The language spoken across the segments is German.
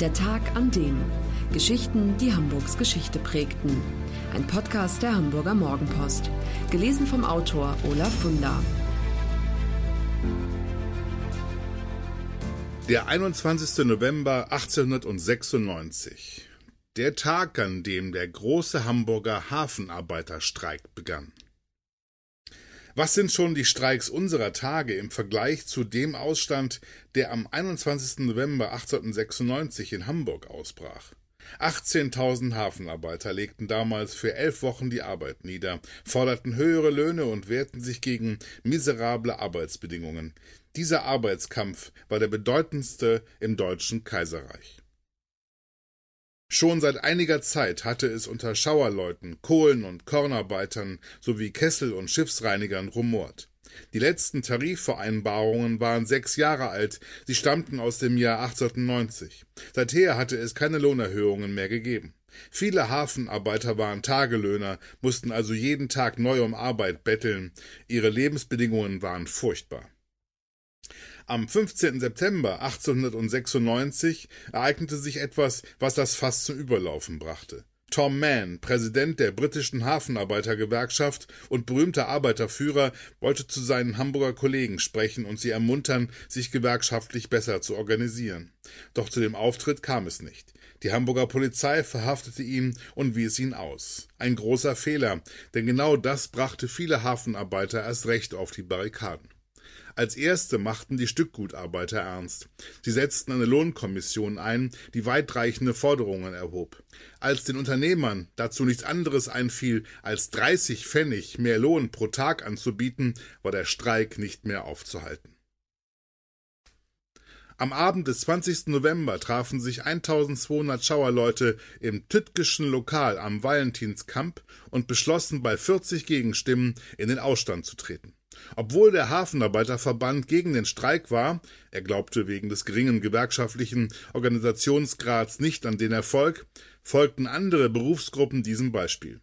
Der Tag an dem. Geschichten, die Hamburgs Geschichte prägten. Ein Podcast der Hamburger Morgenpost. Gelesen vom Autor Olaf Funder. Der 21. November 1896. Der Tag, an dem der große Hamburger Hafenarbeiterstreik begann. Was sind schon die Streiks unserer Tage im Vergleich zu dem Ausstand, der am 21. November 1896 in Hamburg ausbrach? 18.000 Hafenarbeiter legten damals für elf Wochen die Arbeit nieder, forderten höhere Löhne und wehrten sich gegen miserable Arbeitsbedingungen. Dieser Arbeitskampf war der bedeutendste im Deutschen Kaiserreich. Schon seit einiger Zeit hatte es unter Schauerleuten, Kohlen- und Kornarbeitern sowie Kessel- und Schiffsreinigern rumort. Die letzten Tarifvereinbarungen waren sechs Jahre alt, sie stammten aus dem Jahr 1890. Seither hatte es keine Lohnerhöhungen mehr gegeben. Viele Hafenarbeiter waren Tagelöhner, mussten also jeden Tag neu um Arbeit betteln, ihre Lebensbedingungen waren furchtbar. Am 15. September 1896 ereignete sich etwas, was das Fass zum Überlaufen brachte. Tom Mann, Präsident der britischen Hafenarbeitergewerkschaft und berühmter Arbeiterführer, wollte zu seinen Hamburger Kollegen sprechen und sie ermuntern, sich gewerkschaftlich besser zu organisieren. Doch zu dem Auftritt kam es nicht. Die Hamburger Polizei verhaftete ihn und wies ihn aus. Ein großer Fehler, denn genau das brachte viele Hafenarbeiter erst recht auf die Barrikaden. Als erste machten die Stückgutarbeiter ernst. Sie setzten eine Lohnkommission ein, die weitreichende Forderungen erhob. Als den Unternehmern dazu nichts anderes einfiel, als 30 Pfennig mehr Lohn pro Tag anzubieten, war der Streik nicht mehr aufzuhalten. Am Abend des 20. November trafen sich 1200 Schauerleute im Tüttgeschen Lokal am Valentinskamp und beschlossen bei 40 Gegenstimmen in den Ausstand zu treten. Obwohl der Hafenarbeiterverband gegen den Streik war, er glaubte wegen des geringen gewerkschaftlichen Organisationsgrads nicht an den Erfolg, folgten andere Berufsgruppen diesem Beispiel.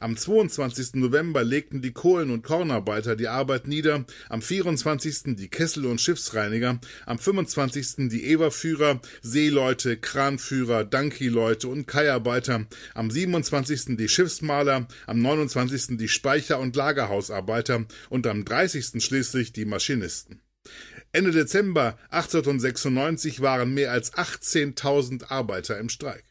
Am 22. November legten die Kohlen- und Kornarbeiter die Arbeit nieder, am 24. die Kessel- und Schiffsreiniger, am 25. die Eberführer, Seeleute, Kranführer, Dankileute und Kaiarbeiter, am 27. die Schiffsmaler, am 29. die Speicher- und Lagerhausarbeiter und am 30. schließlich die Maschinisten. Ende Dezember 1896 waren mehr als 18.000 Arbeiter im Streik.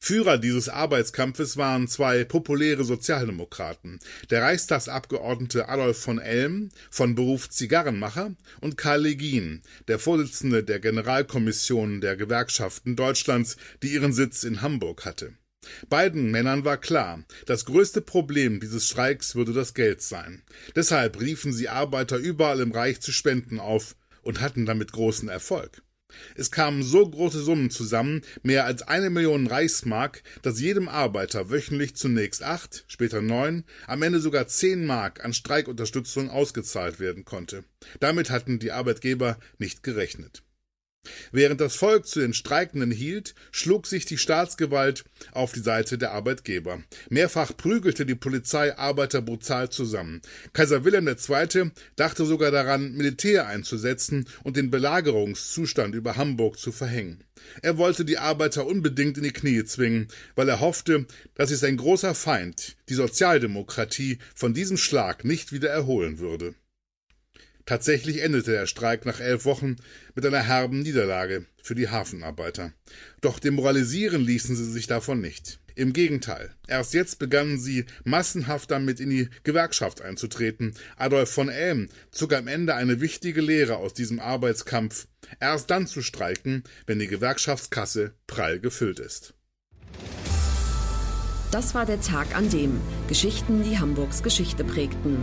Führer dieses Arbeitskampfes waren zwei populäre Sozialdemokraten, der Reichstagsabgeordnete Adolf von Elm, von Beruf Zigarrenmacher, und Karl Legien, der Vorsitzende der Generalkommission der Gewerkschaften Deutschlands, die ihren Sitz in Hamburg hatte. Beiden Männern war klar, das größte Problem dieses Streiks würde das Geld sein. Deshalb riefen sie Arbeiter überall im Reich zu Spenden auf und hatten damit großen Erfolg. Es kamen so große Summen zusammen, mehr als eine Million Reichsmark, dass jedem Arbeiter wöchentlich zunächst acht, später neun, am Ende sogar zehn Mark an Streikunterstützung ausgezahlt werden konnte. Damit hatten die Arbeitgeber nicht gerechnet. Während das Volk zu den Streikenden hielt, schlug sich die Staatsgewalt auf die Seite der Arbeitgeber. Mehrfach prügelte die Polizei Arbeiter brutal zusammen. Kaiser Wilhelm II. dachte sogar daran, Militär einzusetzen und den Belagerungszustand über Hamburg zu verhängen. Er wollte die Arbeiter unbedingt in die Knie zwingen, weil er hoffte, dass sich sein großer Feind, die Sozialdemokratie, von diesem Schlag nicht wieder erholen würde. Tatsächlich endete der Streik nach elf Wochen mit einer herben Niederlage für die Hafenarbeiter. Doch demoralisieren ließen sie sich davon nicht. Im Gegenteil, erst jetzt begannen sie massenhaft damit in die Gewerkschaft einzutreten. Adolf von Elm zog am Ende eine wichtige Lehre aus diesem Arbeitskampf, erst dann zu streiken, wenn die Gewerkschaftskasse prall gefüllt ist. Das war der Tag an dem Geschichten, die Hamburgs Geschichte prägten.